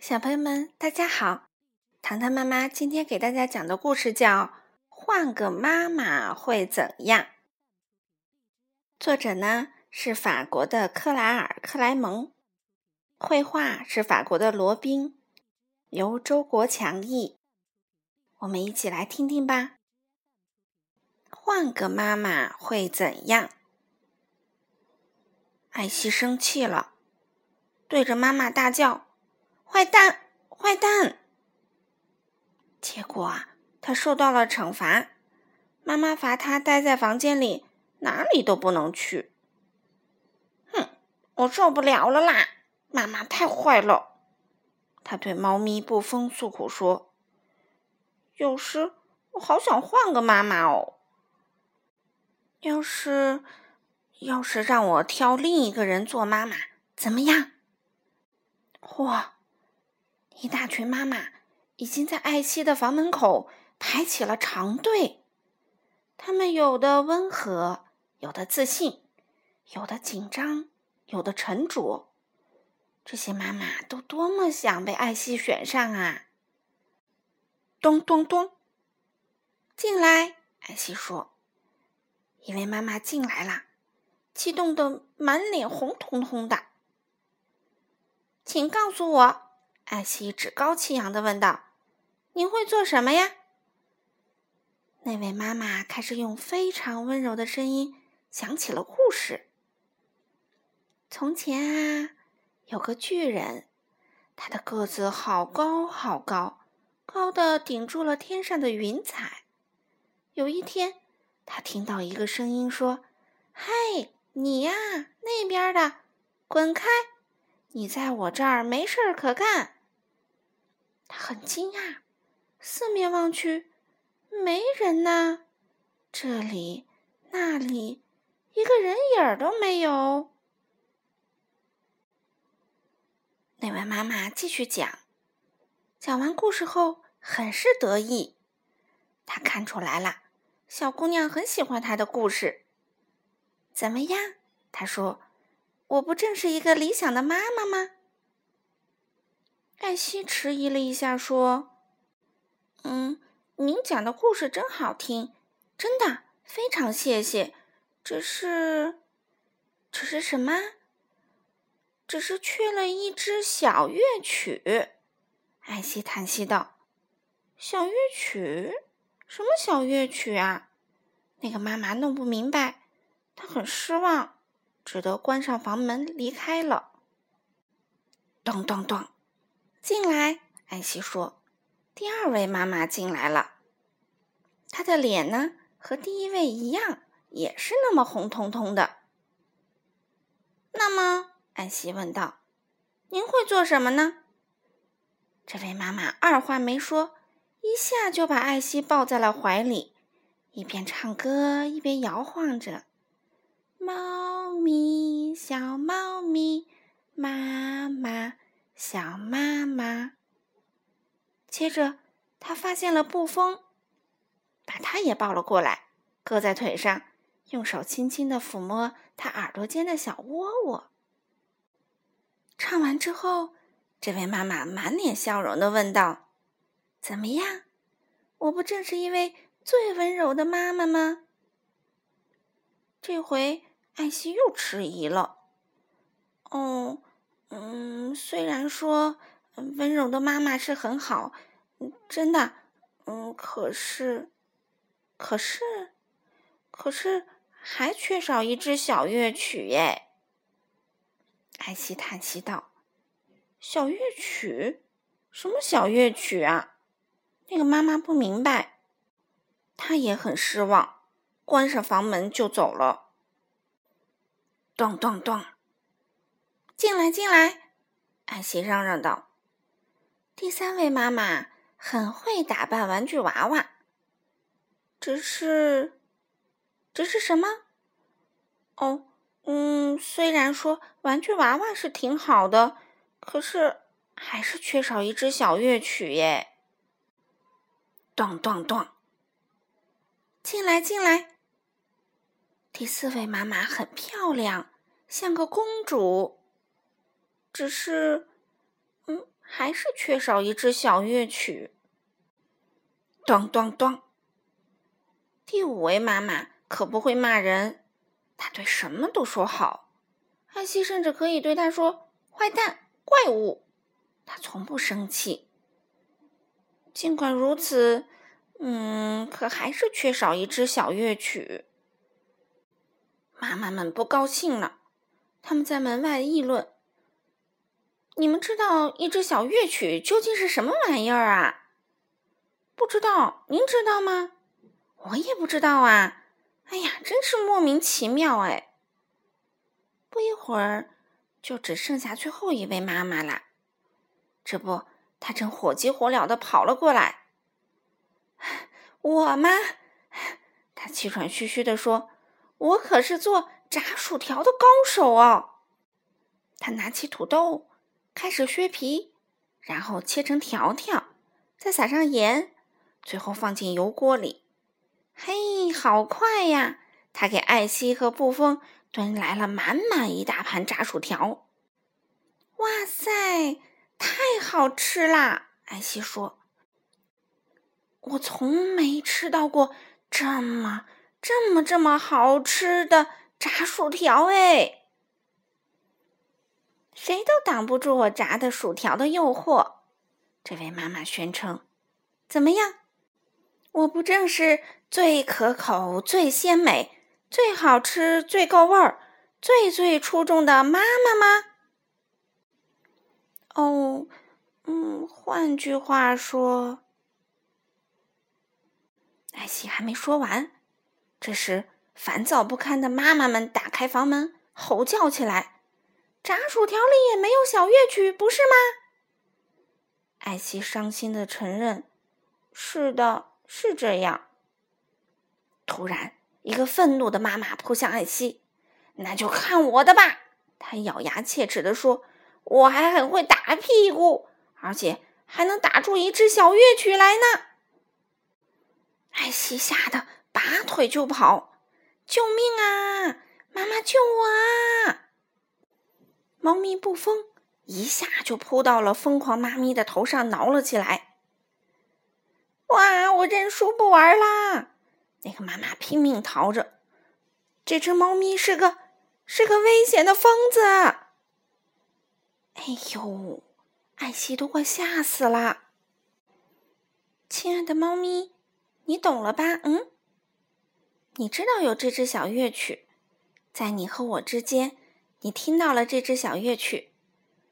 小朋友们，大家好！糖糖妈妈今天给大家讲的故事叫《换个妈妈会怎样》。作者呢是法国的克莱尔·克莱蒙，绘画是法国的罗宾，由周国强译。我们一起来听听吧。换个妈妈会怎样？艾希生气了，对着妈妈大叫。坏蛋，坏蛋！结果啊，他受到了惩罚。妈妈罚他待在房间里，哪里都不能去。哼，我受不了了啦！妈妈太坏了。他对猫咪布风诉苦说：“有时我好想换个妈妈哦。要是，要是让我挑另一个人做妈妈，怎么样？”嚯！一大群妈妈已经在艾希的房门口排起了长队，他们有的温和，有的自信，有的紧张，有的沉着。这些妈妈都多么想被艾希选上啊！咚咚咚，进来！艾希说：“一位妈妈进来了，激动的满脸红彤彤的，请告诉我。”艾希趾高气扬的问道：“你会做什么呀？”那位妈妈开始用非常温柔的声音讲起了故事。从前啊，有个巨人，他的个子好高好高，高的顶住了天上的云彩。有一天，他听到一个声音说：“嘿，你呀，那边的，滚开！你在我这儿没事儿可干。”他很惊讶，四面望去，没人呐，这里那里一个人影儿都没有。那位妈妈继续讲，讲完故事后很是得意。她看出来了，小姑娘很喜欢她的故事。怎么样？她说：“我不正是一个理想的妈妈吗？”艾希迟疑了一下，说：“嗯，您讲的故事真好听，真的非常谢谢。只是，只是什么？只是缺了一支小乐曲。”艾希叹息道：“小乐曲？什么小乐曲啊？”那个妈妈弄不明白，她很失望，只得关上房门离开了。咚咚咚。进来，艾希说：“第二位妈妈进来了，她的脸呢和第一位一样，也是那么红彤彤的。”那么，艾希问道：“您会做什么呢？”这位妈妈二话没说，一下就把艾希抱在了怀里，一边唱歌一边摇晃着：“猫咪，小猫咪，妈妈。”小妈妈。接着，他发现了布风，把他也抱了过来，搁在腿上，用手轻轻的抚摸他耳朵间的小窝窝。唱完之后，这位妈妈满脸笑容的问道：“怎么样？我不正是一位最温柔的妈妈吗？”这回，艾希又迟疑了。哦。嗯，虽然说温柔的妈妈是很好，真的，嗯，可是，可是，可是还缺少一支小乐曲耶。艾希叹息道：“小乐曲？什么小乐曲啊？”那个妈妈不明白，她也很失望，关上房门就走了。咚咚咚。进来，进来！艾希嚷嚷道。第三位妈妈很会打扮玩具娃娃，只是，只是什么？哦，嗯，虽然说玩具娃娃是挺好的，可是还是缺少一支小乐曲耶。咚咚咚！进来，进来！第四位妈妈很漂亮，像个公主。只是，嗯，还是缺少一支小乐曲。咚咚咚！第五位妈妈可不会骂人，她对什么都说好。艾希甚至可以对他说“坏蛋”“怪物”，她从不生气。尽管如此，嗯，可还是缺少一支小乐曲。妈妈们不高兴了，他们在门外议论：“你们知道一只小乐曲究竟是什么玩意儿啊？”“不知道，您知道吗？”“我也不知道啊。”“哎呀，真是莫名其妙哎！”不一会儿，就只剩下最后一位妈妈了。这不。她正火急火燎的跑了过来。我吗？他气喘吁吁的说：“我可是做炸薯条的高手哦。”他拿起土豆，开始削皮，然后切成条条，再撒上盐，最后放进油锅里。嘿，好快呀！他给艾希和布风端来了满满一大盘炸薯条。哇塞！太好吃啦！艾希说：“我从没吃到过这么、这么、这么好吃的炸薯条哎！谁都挡不住我炸的薯条的诱惑。”这位妈妈宣称：“怎么样？我不正是最可口、最鲜美、最好吃、最够味儿、最最出众的妈妈吗？”哦，嗯，换句话说，艾希还没说完。这时，烦躁不堪的妈妈们打开房门，吼叫起来：“炸薯条里也没有小乐曲，不是吗？”艾希伤心的承认：“是的，是这样。”突然，一个愤怒的妈妈扑向艾希：“那就看我的吧！”她咬牙切齿的说。我还很会打屁股，而且还能打出一支小乐曲来呢。艾希吓得拔腿就跑，救命啊！妈妈救我啊！猫咪布风一下就扑到了疯狂妈咪的头上，挠了起来。哇！我认输不玩啦！那个妈妈拼命逃着。这只猫咪是个是个危险的疯子。哎呦，艾希都快吓死了！亲爱的猫咪，你懂了吧？嗯，你知道有这支小乐曲，在你和我之间，你听到了这支小乐曲；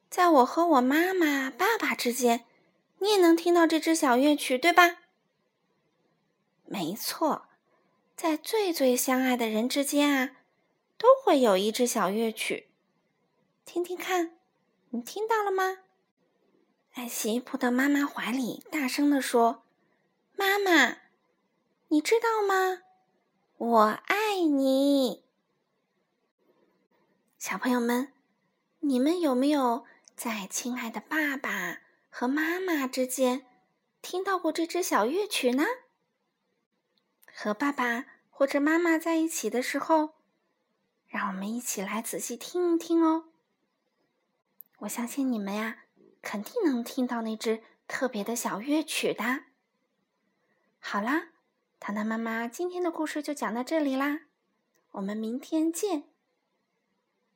在我和我妈妈、爸爸之间，你也能听到这支小乐曲，对吧？没错，在最最相爱的人之间啊，都会有一支小乐曲，听听看。你听到了吗？艾希扑到妈妈怀里，大声地说：“妈妈，你知道吗？我爱你。”小朋友们，你们有没有在亲爱的爸爸和妈妈之间听到过这支小乐曲呢？和爸爸或者妈妈在一起的时候，让我们一起来仔细听一听哦。我相信你们呀，肯定能听到那支特别的小乐曲的。好啦，糖糖妈妈今天的故事就讲到这里啦，我们明天见。